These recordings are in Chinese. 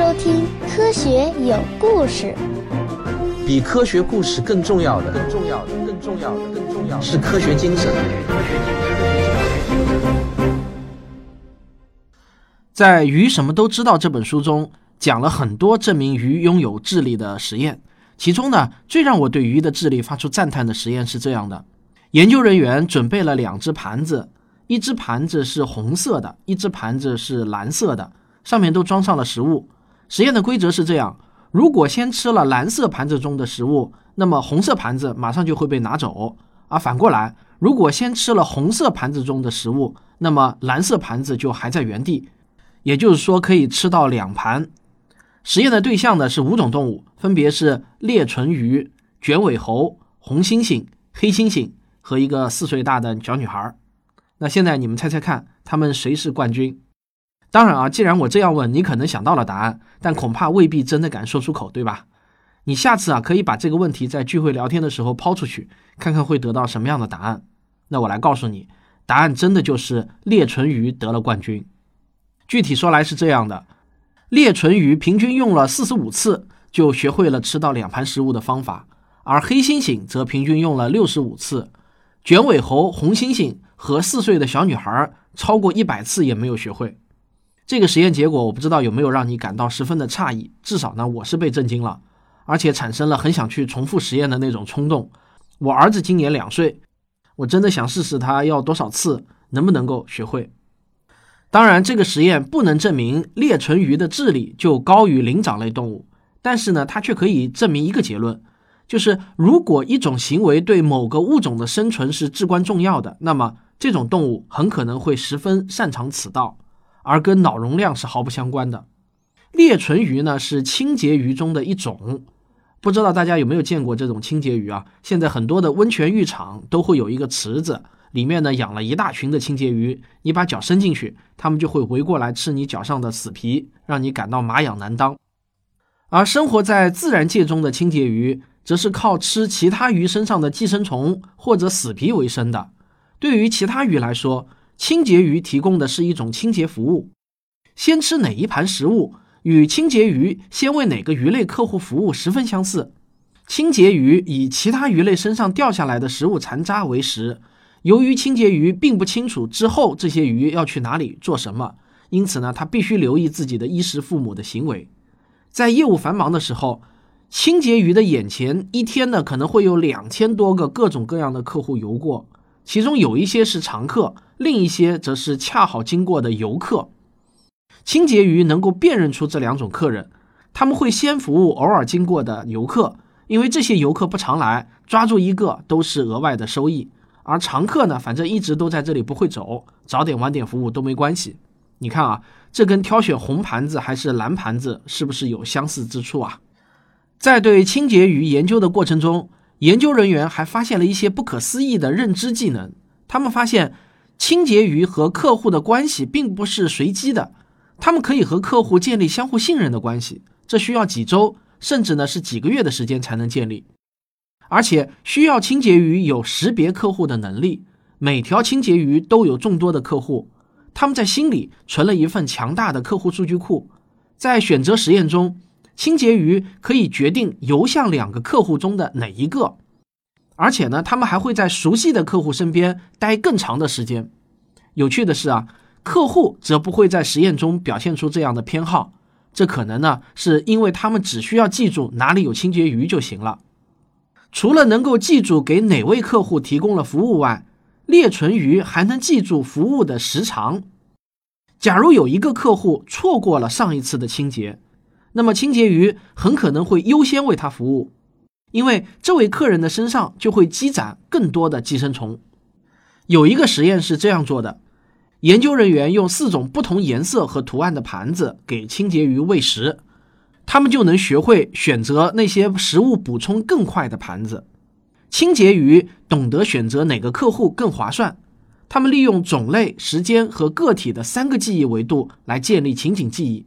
收听《科学有故事》。比科学故事更重要的，更重要的，更重要的，更重要的是科学精神。在《鱼什么都知道》这本书中，讲了很多证明鱼拥有智力的实验。其中呢，最让我对鱼的智力发出赞叹的实验是这样的：研究人员准备了两只盘子，一只盘子是红色的，一只盘子是蓝色的，上面都装上了食物。实验的规则是这样：如果先吃了蓝色盘子中的食物，那么红色盘子马上就会被拿走；而反过来，如果先吃了红色盘子中的食物，那么蓝色盘子就还在原地。也就是说，可以吃到两盘。实验的对象呢是五种动物，分别是裂唇鱼、卷尾猴、红猩猩、黑猩猩和一个四岁大的小女孩。那现在你们猜猜看，他们谁是冠军？当然啊，既然我这样问，你可能想到了答案，但恐怕未必真的敢说出口，对吧？你下次啊可以把这个问题在聚会聊天的时候抛出去，看看会得到什么样的答案。那我来告诉你，答案真的就是裂唇鱼得了冠军。具体说来是这样的。裂唇鱼平均用了四十五次就学会了吃到两盘食物的方法，而黑猩猩则平均用了六十五次，卷尾猴、红猩猩和四岁的小女孩超过一百次也没有学会。这个实验结果我不知道有没有让你感到十分的诧异，至少呢我是被震惊了，而且产生了很想去重复实验的那种冲动。我儿子今年两岁，我真的想试试他要多少次能不能够学会。当然，这个实验不能证明裂唇鱼的智力就高于灵长类动物，但是呢，它却可以证明一个结论，就是如果一种行为对某个物种的生存是至关重要的，那么这种动物很可能会十分擅长此道，而跟脑容量是毫不相关的。裂唇鱼呢是清洁鱼中的一种，不知道大家有没有见过这种清洁鱼啊？现在很多的温泉浴场都会有一个池子。里面呢养了一大群的清洁鱼，你把脚伸进去，它们就会围过来吃你脚上的死皮，让你感到麻痒难当。而生活在自然界中的清洁鱼，则是靠吃其他鱼身上的寄生虫或者死皮为生的。对于其他鱼来说，清洁鱼提供的是一种清洁服务。先吃哪一盘食物，与清洁鱼先为哪个鱼类客户服务十分相似。清洁鱼以其他鱼类身上掉下来的食物残渣为食。由于清洁鱼并不清楚之后这些鱼要去哪里做什么，因此呢，他必须留意自己的衣食父母的行为。在业务繁忙的时候，清洁鱼的眼前一天呢可能会有两千多个各种各样的客户游过，其中有一些是常客，另一些则是恰好经过的游客。清洁鱼能够辨认出这两种客人，他们会先服务偶尔经过的游客，因为这些游客不常来，抓住一个都是额外的收益。而常客呢，反正一直都在这里，不会走，早点晚点服务都没关系。你看啊，这跟挑选红盘子还是蓝盘子是不是有相似之处啊？在对清洁鱼研究的过程中，研究人员还发现了一些不可思议的认知技能。他们发现，清洁鱼和客户的关系并不是随机的，他们可以和客户建立相互信任的关系，这需要几周，甚至呢是几个月的时间才能建立。而且需要清洁鱼有识别客户的能力，每条清洁鱼都有众多的客户，他们在心里存了一份强大的客户数据库。在选择实验中，清洁鱼可以决定游向两个客户中的哪一个，而且呢，他们还会在熟悉的客户身边待更长的时间。有趣的是啊，客户则不会在实验中表现出这样的偏好，这可能呢是因为他们只需要记住哪里有清洁鱼就行了。除了能够记住给哪位客户提供了服务外，裂唇鱼还能记住服务的时长。假如有一个客户错过了上一次的清洁，那么清洁鱼很可能会优先为他服务，因为这位客人的身上就会积攒更多的寄生虫。有一个实验是这样做的：研究人员用四种不同颜色和图案的盘子给清洁鱼喂食。他们就能学会选择那些食物补充更快的盘子。清洁鱼懂得选择哪个客户更划算。他们利用种类、时间和个体的三个记忆维度来建立情景记忆，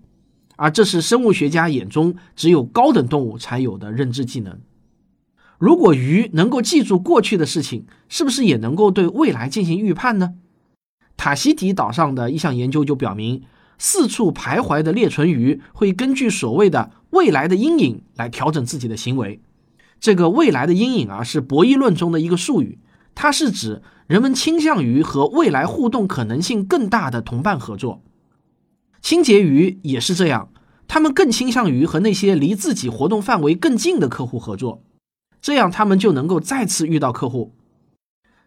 而这是生物学家眼中只有高等动物才有的认知技能。如果鱼能够记住过去的事情，是不是也能够对未来进行预判呢？塔希提岛上的一项研究就表明。四处徘徊的裂唇鱼会根据所谓的未来的阴影来调整自己的行为。这个未来的阴影啊，是博弈论中的一个术语，它是指人们倾向于和未来互动可能性更大的同伴合作。清洁鱼也是这样，他们更倾向于和那些离自己活动范围更近的客户合作，这样他们就能够再次遇到客户。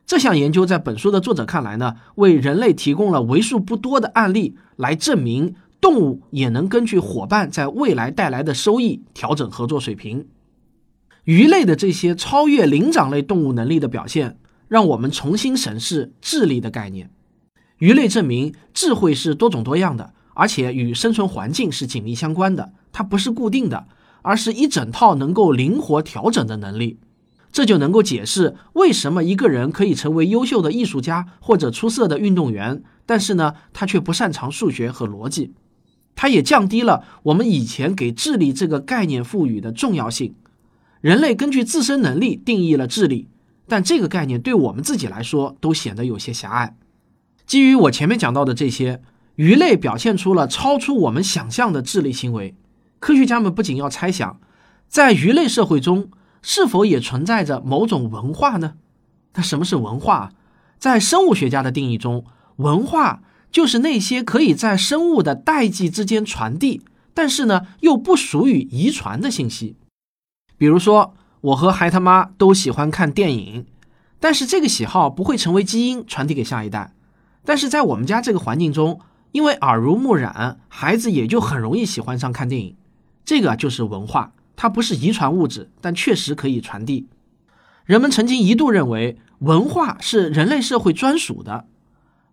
这项研究在本书的作者看来呢，为人类提供了为数不多的案例，来证明动物也能根据伙伴在未来带来的收益调整合作水平。鱼类的这些超越灵长类动物能力的表现，让我们重新审视智力的概念。鱼类证明智慧是多种多样的，而且与生存环境是紧密相关的，它不是固定的，而是一整套能够灵活调整的能力。这就能够解释为什么一个人可以成为优秀的艺术家或者出色的运动员，但是呢，他却不擅长数学和逻辑。它也降低了我们以前给智力这个概念赋予的重要性。人类根据自身能力定义了智力，但这个概念对我们自己来说都显得有些狭隘。基于我前面讲到的这些，鱼类表现出了超出我们想象的智力行为。科学家们不仅要猜想，在鱼类社会中。是否也存在着某种文化呢？那什么是文化？在生物学家的定义中，文化就是那些可以在生物的代际之间传递，但是呢又不属于遗传的信息。比如说，我和孩他妈都喜欢看电影，但是这个喜好不会成为基因传递给下一代。但是在我们家这个环境中，因为耳濡目染，孩子也就很容易喜欢上看电影。这个就是文化。它不是遗传物质，但确实可以传递。人们曾经一度认为文化是人类社会专属的，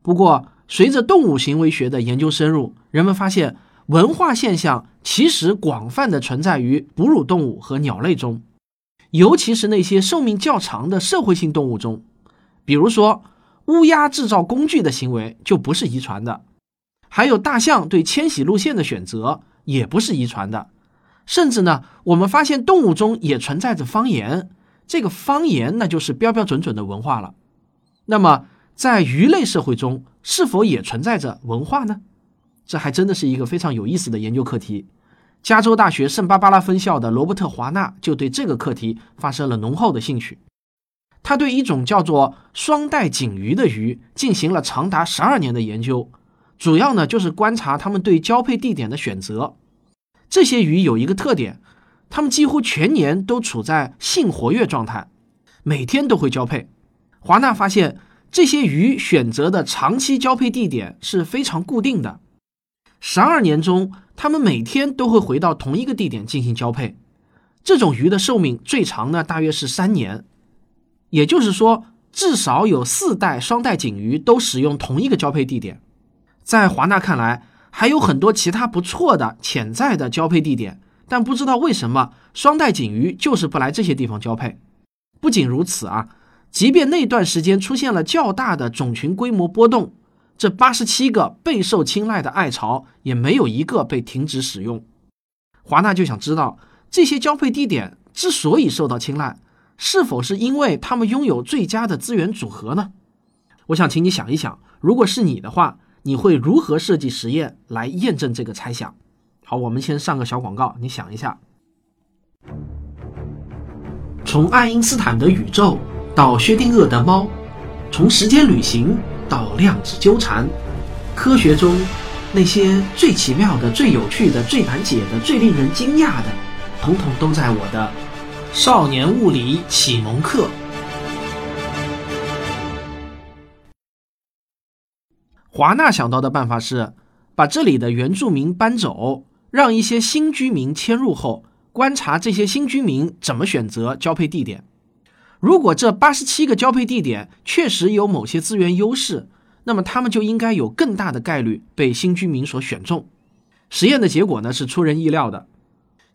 不过随着动物行为学的研究深入，人们发现文化现象其实广泛的存在于哺乳动物和鸟类中，尤其是那些寿命较长的社会性动物中。比如说，乌鸦制造工具的行为就不是遗传的，还有大象对迁徙路线的选择也不是遗传的。甚至呢，我们发现动物中也存在着方言，这个方言那就是标标准准的文化了。那么，在鱼类社会中，是否也存在着文化呢？这还真的是一个非常有意思的研究课题。加州大学圣巴巴拉分校的罗伯特·华纳就对这个课题发生了浓厚的兴趣。他对一种叫做双带颈鱼的鱼进行了长达十二年的研究，主要呢就是观察它们对交配地点的选择。这些鱼有一个特点，它们几乎全年都处在性活跃状态，每天都会交配。华纳发现，这些鱼选择的长期交配地点是非常固定的。十二年中，它们每天都会回到同一个地点进行交配。这种鱼的寿命最长呢，大约是三年。也就是说，至少有四代双带锦鱼都使用同一个交配地点。在华纳看来。还有很多其他不错的潜在的交配地点，但不知道为什么双带锦鱼就是不来这些地方交配。不仅如此啊，即便那段时间出现了较大的种群规模波动，这八十七个备受青睐的爱巢也没有一个被停止使用。华纳就想知道，这些交配地点之所以受到青睐，是否是因为它们拥有最佳的资源组合呢？我想请你想一想，如果是你的话。你会如何设计实验来验证这个猜想？好，我们先上个小广告，你想一下。从爱因斯坦的宇宙到薛定谔的猫，从时间旅行到量子纠缠，科学中那些最奇妙的、最有趣的、最难解的、最令人惊讶的，统统都在我的少年物理启蒙课。华纳想到的办法是，把这里的原住民搬走，让一些新居民迁入后，观察这些新居民怎么选择交配地点。如果这八十七个交配地点确实有某些资源优势，那么他们就应该有更大的概率被新居民所选中。实验的结果呢是出人意料的，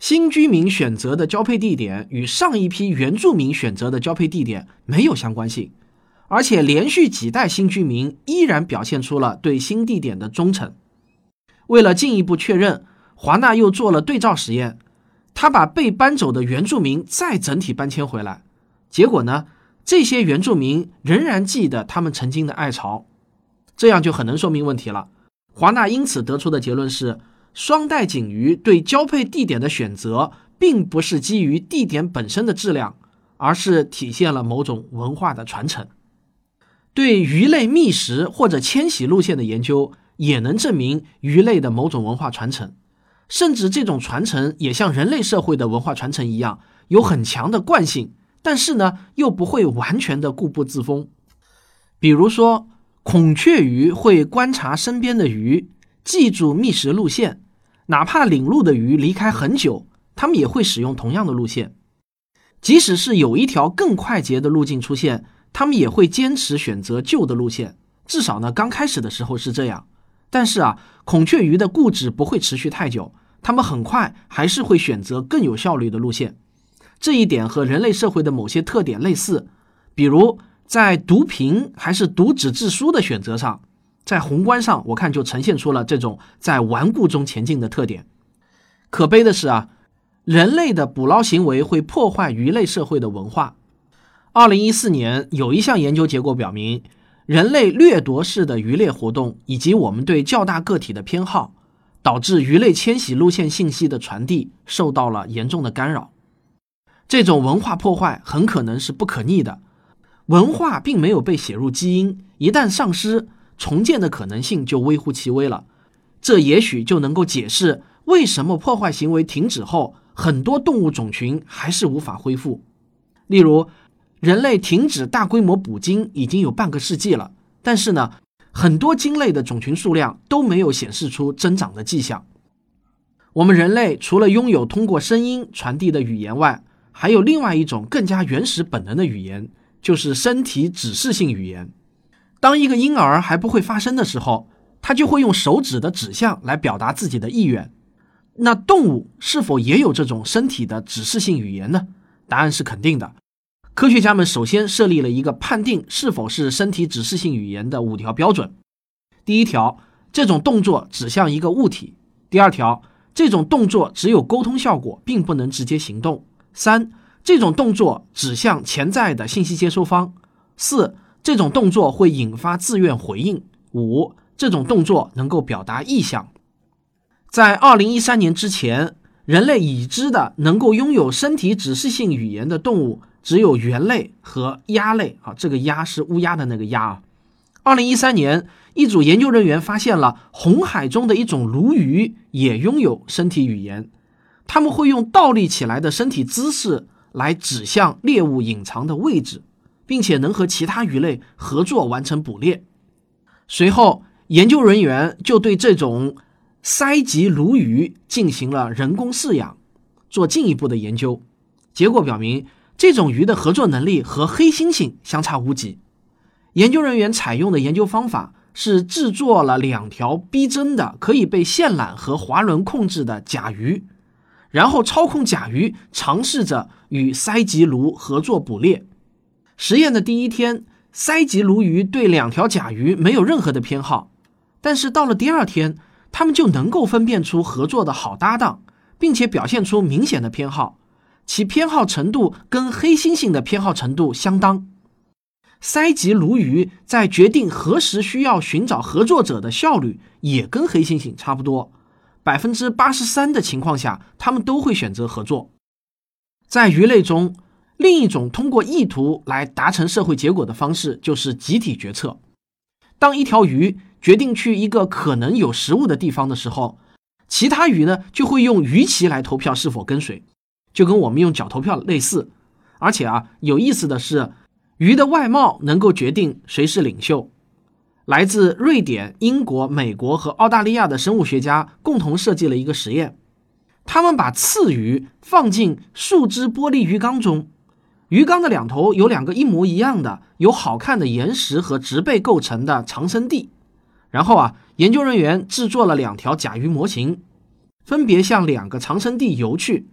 新居民选择的交配地点与上一批原住民选择的交配地点没有相关性。而且连续几代新居民依然表现出了对新地点的忠诚。为了进一步确认，华纳又做了对照实验，他把被搬走的原住民再整体搬迁回来，结果呢，这些原住民仍然记得他们曾经的爱巢，这样就很能说明问题了。华纳因此得出的结论是，双带锦鱼对交配地点的选择，并不是基于地点本身的质量，而是体现了某种文化的传承。对鱼类觅食或者迁徙路线的研究，也能证明鱼类的某种文化传承，甚至这种传承也像人类社会的文化传承一样，有很强的惯性，但是呢，又不会完全的固步自封。比如说，孔雀鱼会观察身边的鱼，记住觅食路线，哪怕领路的鱼离开很久，它们也会使用同样的路线。即使是有一条更快捷的路径出现，他们也会坚持选择旧的路线。至少呢，刚开始的时候是这样。但是啊，孔雀鱼的固执不会持续太久，它们很快还是会选择更有效率的路线。这一点和人类社会的某些特点类似，比如。在读屏还是读纸质书的选择上，在宏观上我看就呈现出了这种在顽固中前进的特点。可悲的是啊，人类的捕捞行为会破坏鱼类社会的文化。二零一四年有一项研究结果表明，人类掠夺式的渔猎活动以及我们对较大个体的偏好，导致鱼类迁徙路线信息的传递受到了严重的干扰。这种文化破坏很可能是不可逆的。文化并没有被写入基因，一旦丧失，重建的可能性就微乎其微了。这也许就能够解释为什么破坏行为停止后，很多动物种群还是无法恢复。例如，人类停止大规模捕鲸已经有半个世纪了，但是呢，很多鲸类的种群数量都没有显示出增长的迹象。我们人类除了拥有通过声音传递的语言外，还有另外一种更加原始本能的语言。就是身体指示性语言。当一个婴儿还不会发声的时候，他就会用手指的指向来表达自己的意愿。那动物是否也有这种身体的指示性语言呢？答案是肯定的。科学家们首先设立了一个判定是否是身体指示性语言的五条标准。第一条，这种动作指向一个物体；第二条，这种动作只有沟通效果，并不能直接行动；三。这种动作指向潜在的信息接收方。四，这种动作会引发自愿回应。五，这种动作能够表达意向。在二零一三年之前，人类已知的能够拥有身体指示性语言的动物只有猿类和鸭类。啊，这个鸭是乌鸦的那个鸭啊。二零一三年，一组研究人员发现了红海中的一种鲈鱼也拥有身体语言，他们会用倒立起来的身体姿势。来指向猎物隐藏的位置，并且能和其他鱼类合作完成捕猎。随后，研究人员就对这种鳃棘鲈鱼进行了人工饲养，做进一步的研究。结果表明，这种鱼的合作能力和黑猩猩相差无几。研究人员采用的研究方法是制作了两条逼真的、可以被线缆和滑轮控制的甲鱼。然后操控甲鱼，尝试着与鳃棘鲈合作捕猎。实验的第一天，鳃棘鲈鱼对两条甲鱼没有任何的偏好，但是到了第二天，它们就能够分辨出合作的好搭档，并且表现出明显的偏好，其偏好程度跟黑猩猩的偏好程度相当。鳃棘鲈鱼在决定何时需要寻找合作者的效率也跟黑猩猩差不多。百分之八十三的情况下，他们都会选择合作。在鱼类中，另一种通过意图来达成社会结果的方式就是集体决策。当一条鱼决定去一个可能有食物的地方的时候，其他鱼呢就会用鱼鳍来投票是否跟随，就跟我们用脚投票类似。而且啊，有意思的是，鱼的外貌能够决定谁是领袖。来自瑞典、英国、美国和澳大利亚的生物学家共同设计了一个实验。他们把刺鱼放进树脂玻璃鱼缸中，鱼缸的两头有两个一模一样的、由好看的岩石和植被构成的长生地。然后啊，研究人员制作了两条甲鱼模型，分别向两个长生地游去。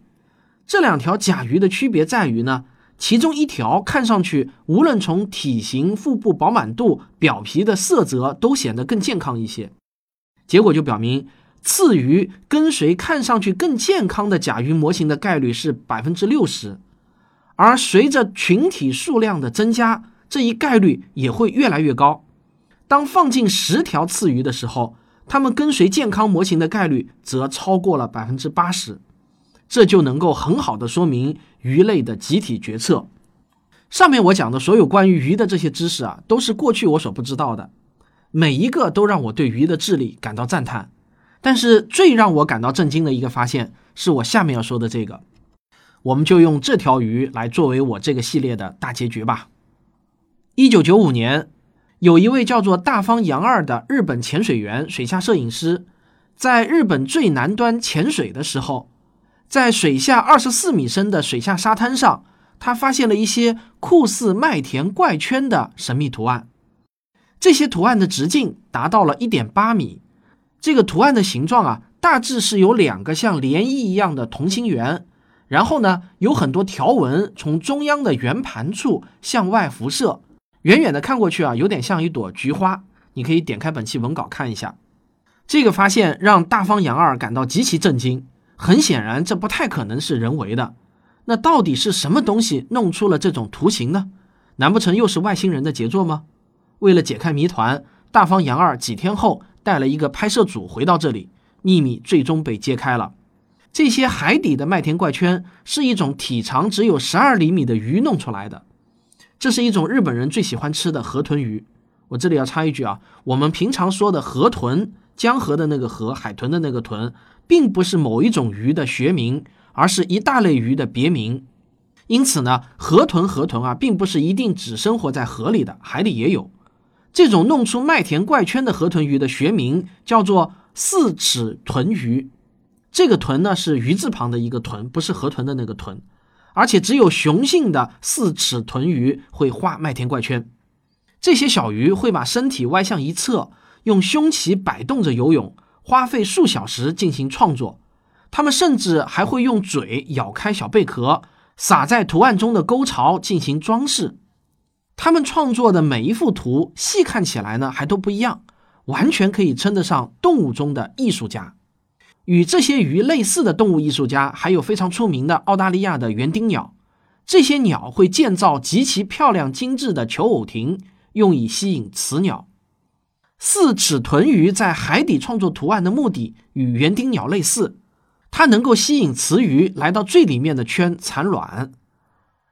这两条甲鱼的区别在于呢。其中一条看上去，无论从体型、腹部饱满度、表皮的色泽，都显得更健康一些。结果就表明，刺鱼跟随看上去更健康的甲鱼模型的概率是百分之六十，而随着群体数量的增加，这一概率也会越来越高。当放进十条刺鱼的时候，它们跟随健康模型的概率则超过了百分之八十。这就能够很好的说明鱼类的集体决策。上面我讲的所有关于鱼的这些知识啊，都是过去我所不知道的，每一个都让我对鱼的智力感到赞叹。但是最让我感到震惊的一个发现，是我下面要说的这个。我们就用这条鱼来作为我这个系列的大结局吧。一九九五年，有一位叫做大方洋二的日本潜水员、水下摄影师，在日本最南端潜水的时候。在水下二十四米深的水下沙滩上，他发现了一些酷似麦田怪圈的神秘图案。这些图案的直径达到了一点八米。这个图案的形状啊，大致是有两个像涟漪一样的同心圆，然后呢，有很多条纹从中央的圆盘处向外辐射。远远的看过去啊，有点像一朵菊花。你可以点开本期文稿看一下。这个发现让大方杨二感到极其震惊。很显然，这不太可能是人为的。那到底是什么东西弄出了这种图形呢？难不成又是外星人的杰作吗？为了解开谜团，大方杨二几天后带了一个拍摄组回到这里，秘密最终被揭开了。这些海底的麦田怪圈是一种体长只有十二厘米的鱼弄出来的。这是一种日本人最喜欢吃的河豚鱼。我这里要插一句啊，我们平常说的河豚，江河的那个河，海豚的那个豚。并不是某一种鱼的学名，而是一大类鱼的别名。因此呢，河豚河豚啊，并不是一定只生活在河里的，海里也有。这种弄出麦田怪圈的河豚鱼的学名叫做四齿豚鱼。这个豚呢是鱼字旁的一个豚，不是河豚的那个豚。而且只有雄性的四齿豚鱼会画麦田怪圈。这些小鱼会把身体歪向一侧，用胸鳍摆动着游泳。花费数小时进行创作，他们甚至还会用嘴咬开小贝壳，撒在图案中的沟槽进行装饰。他们创作的每一幅图，细看起来呢还都不一样，完全可以称得上动物中的艺术家。与这些鱼类似的动物艺术家，还有非常出名的澳大利亚的园丁鸟。这些鸟会建造极其漂亮精致的求偶亭，用以吸引雌鸟。四齿豚鱼在海底创作图案的目的与园丁鸟类似，它能够吸引雌鱼来到最里面的圈产卵。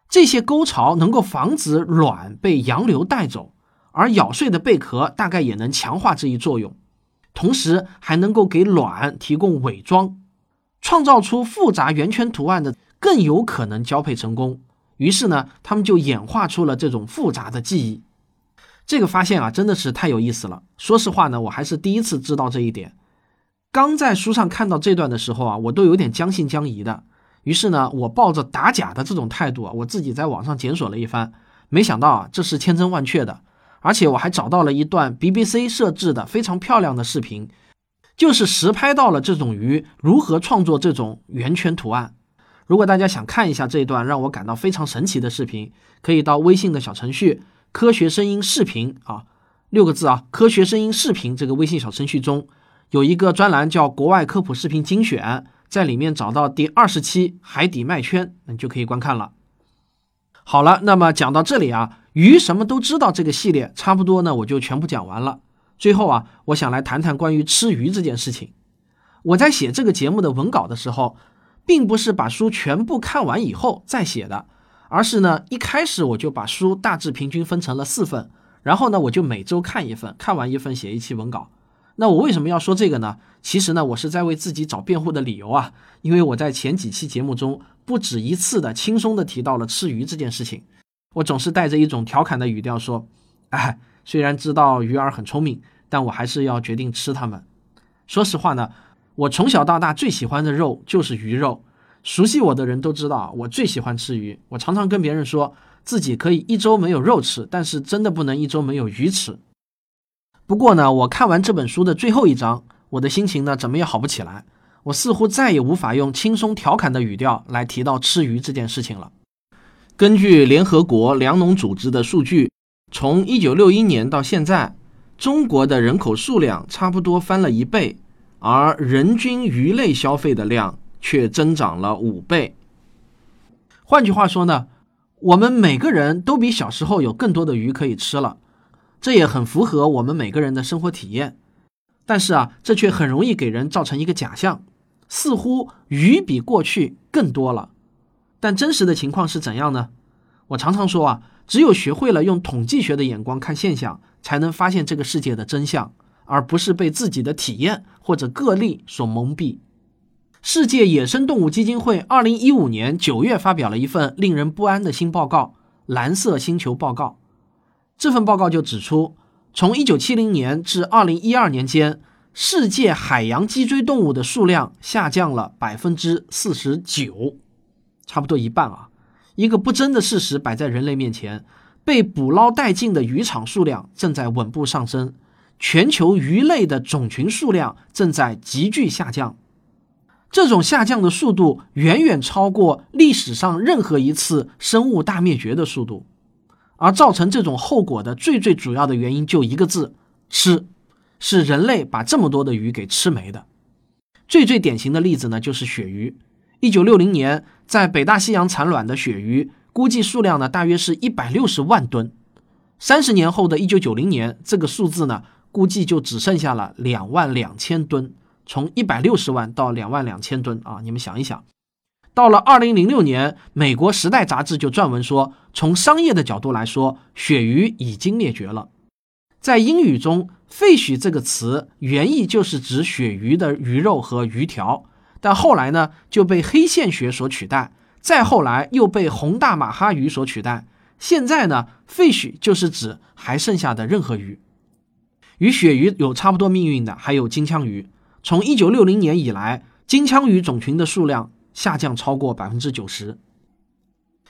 这些沟槽能够防止卵被洋流带走，而咬碎的贝壳大概也能强化这一作用，同时还能够给卵提供伪装，创造出复杂圆圈图案的更有可能交配成功。于是呢，他们就演化出了这种复杂的记忆。这个发现啊，真的是太有意思了。说实话呢，我还是第一次知道这一点。刚在书上看到这段的时候啊，我都有点将信将疑的。于是呢，我抱着打假的这种态度啊，我自己在网上检索了一番，没想到啊，这是千真万确的。而且我还找到了一段 BBC 设置的非常漂亮的视频，就是实拍到了这种鱼如何创作这种圆圈图案。如果大家想看一下这一段让我感到非常神奇的视频，可以到微信的小程序。科学声音视频啊，六个字啊，科学声音视频这个微信小程序中有一个专栏叫“国外科普视频精选”，在里面找到第二十期海底麦圈，你就可以观看了。好了，那么讲到这里啊，鱼什么都知道这个系列差不多呢，我就全部讲完了。最后啊，我想来谈谈关于吃鱼这件事情。我在写这个节目的文稿的时候，并不是把书全部看完以后再写的。而是呢，一开始我就把书大致平均分成了四份，然后呢，我就每周看一份，看完一份写一期文稿。那我为什么要说这个呢？其实呢，我是在为自己找辩护的理由啊，因为我在前几期节目中不止一次的轻松的提到了吃鱼这件事情，我总是带着一种调侃的语调说：“哎，虽然知道鱼儿很聪明，但我还是要决定吃它们。”说实话呢，我从小到大最喜欢的肉就是鱼肉。熟悉我的人都知道，我最喜欢吃鱼。我常常跟别人说自己可以一周没有肉吃，但是真的不能一周没有鱼吃。不过呢，我看完这本书的最后一章，我的心情呢怎么也好不起来。我似乎再也无法用轻松调侃的语调来提到吃鱼这件事情了。根据联合国粮农组织的数据，从1961年到现在，中国的人口数量差不多翻了一倍，而人均鱼类消费的量。却增长了五倍。换句话说呢，我们每个人都比小时候有更多的鱼可以吃了，这也很符合我们每个人的生活体验。但是啊，这却很容易给人造成一个假象，似乎鱼比过去更多了。但真实的情况是怎样呢？我常常说啊，只有学会了用统计学的眼光看现象，才能发现这个世界的真相，而不是被自己的体验或者个例所蒙蔽。世界野生动物基金会二零一五年九月发表了一份令人不安的新报告——蓝色星球报告。这份报告就指出，从一九七零年至二零一二年间，世界海洋脊椎动物的数量下降了百分之四十九，差不多一半啊！一个不争的事实摆在人类面前：被捕捞殆尽的渔场数量正在稳步上升，全球鱼类的种群数量正在急剧下降。这种下降的速度远远超过历史上任何一次生物大灭绝的速度，而造成这种后果的最最主要的原因就一个字：吃，是人类把这么多的鱼给吃没的。最最典型的例子呢，就是鳕鱼。一九六零年在北大西洋产卵的鳕鱼，估计数量呢大约是一百六十万吨。三十年后的一九九零年，这个数字呢估计就只剩下了两万两千吨。从一百六十万到两万两千吨啊！你们想一想，到了二零零六年，美国《时代》杂志就撰文说，从商业的角度来说，鳕鱼已经灭绝了。在英语中，“fish” 这个词原意就是指鳕鱼的鱼肉和鱼条，但后来呢就被黑线学所取代，再后来又被红大马哈鱼所取代。现在呢，“fish” 就是指还剩下的任何鱼。与鳕鱼有差不多命运的还有金枪鱼。从一九六零年以来，金枪鱼种群的数量下降超过百分之九十。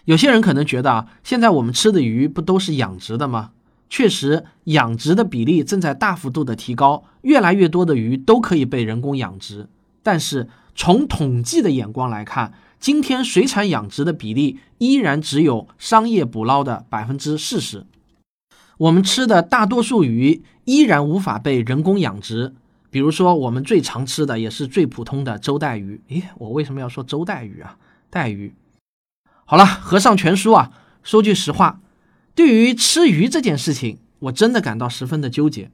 有些人可能觉得啊，现在我们吃的鱼不都是养殖的吗？确实，养殖的比例正在大幅度的提高，越来越多的鱼都可以被人工养殖。但是从统计的眼光来看，今天水产养殖的比例依然只有商业捕捞的百分之四十。我们吃的大多数鱼依然无法被人工养殖。比如说，我们最常吃的也是最普通的周带鱼。诶，我为什么要说周带鱼啊？带鱼。好了，合上全书啊。说句实话，对于吃鱼这件事情，我真的感到十分的纠结。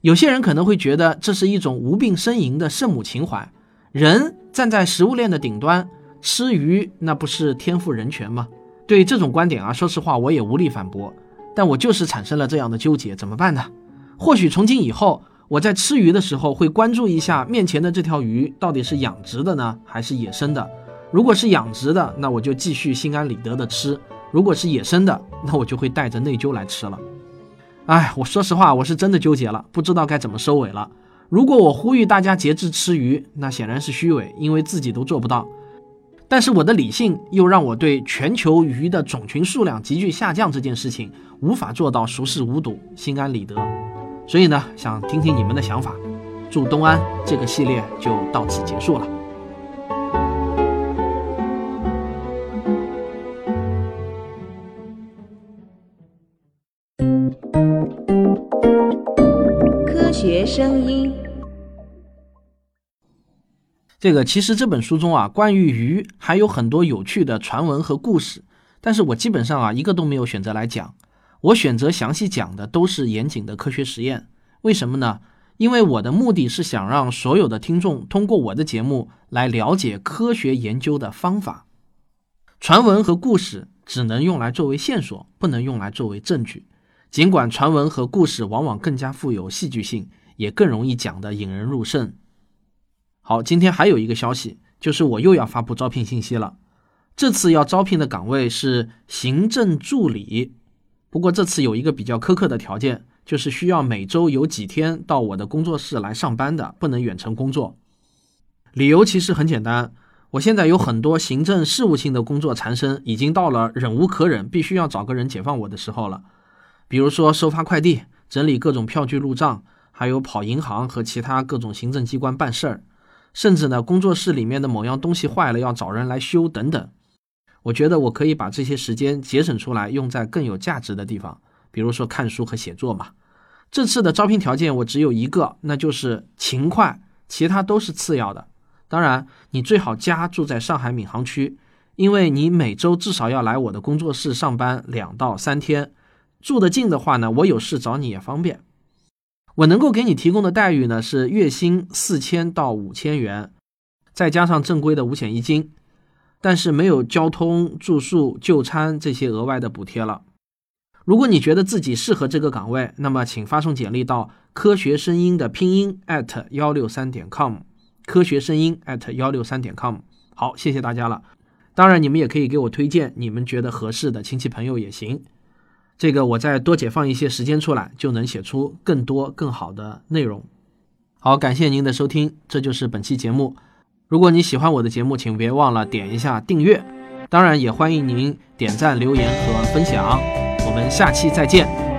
有些人可能会觉得这是一种无病呻吟的圣母情怀，人站在食物链的顶端，吃鱼那不是天赋人权吗？对这种观点啊，说实话我也无力反驳。但我就是产生了这样的纠结，怎么办呢？或许从今以后。我在吃鱼的时候会关注一下面前的这条鱼到底是养殖的呢，还是野生的？如果是养殖的，那我就继续心安理得的吃；如果是野生的，那我就会带着内疚来吃了。哎，我说实话，我是真的纠结了，不知道该怎么收尾了。如果我呼吁大家节制吃鱼，那显然是虚伪，因为自己都做不到。但是我的理性又让我对全球鱼的种群数量急剧下降这件事情无法做到熟视无睹、心安理得。所以呢，想听听你们的想法。祝东安这个系列就到此结束了。科学声音。这个其实这本书中啊，关于鱼还有很多有趣的传闻和故事，但是我基本上啊一个都没有选择来讲。我选择详细讲的都是严谨的科学实验，为什么呢？因为我的目的是想让所有的听众通过我的节目来了解科学研究的方法。传闻和故事只能用来作为线索，不能用来作为证据。尽管传闻和故事往往更加富有戏剧性，也更容易讲得引人入胜。好，今天还有一个消息，就是我又要发布招聘信息了。这次要招聘的岗位是行政助理。不过这次有一个比较苛刻的条件，就是需要每周有几天到我的工作室来上班的，不能远程工作。理由其实很简单，我现在有很多行政事务性的工作缠身，已经到了忍无可忍，必须要找个人解放我的时候了。比如说收发快递、整理各种票据入账，还有跑银行和其他各种行政机关办事儿，甚至呢工作室里面的某样东西坏了要找人来修等等。我觉得我可以把这些时间节省出来，用在更有价值的地方，比如说看书和写作嘛。这次的招聘条件我只有一个，那就是勤快，其他都是次要的。当然，你最好家住在上海闵行区，因为你每周至少要来我的工作室上班两到三天。住得近的话呢，我有事找你也方便。我能够给你提供的待遇呢是月薪四千到五千元，再加上正规的五险一金，但是没有交通、住宿、就餐这些额外的补贴了。如果你觉得自己适合这个岗位，那么请发送简历到科学声音的拼音 at 幺六三点 com，科学声音 at 幺六三点 com。好，谢谢大家了。当然，你们也可以给我推荐你们觉得合适的亲戚朋友也行。这个我再多解放一些时间出来，就能写出更多更好的内容。好，感谢您的收听，这就是本期节目。如果你喜欢我的节目，请别忘了点一下订阅。当然，也欢迎您点赞、留言和分享。我们下期再见。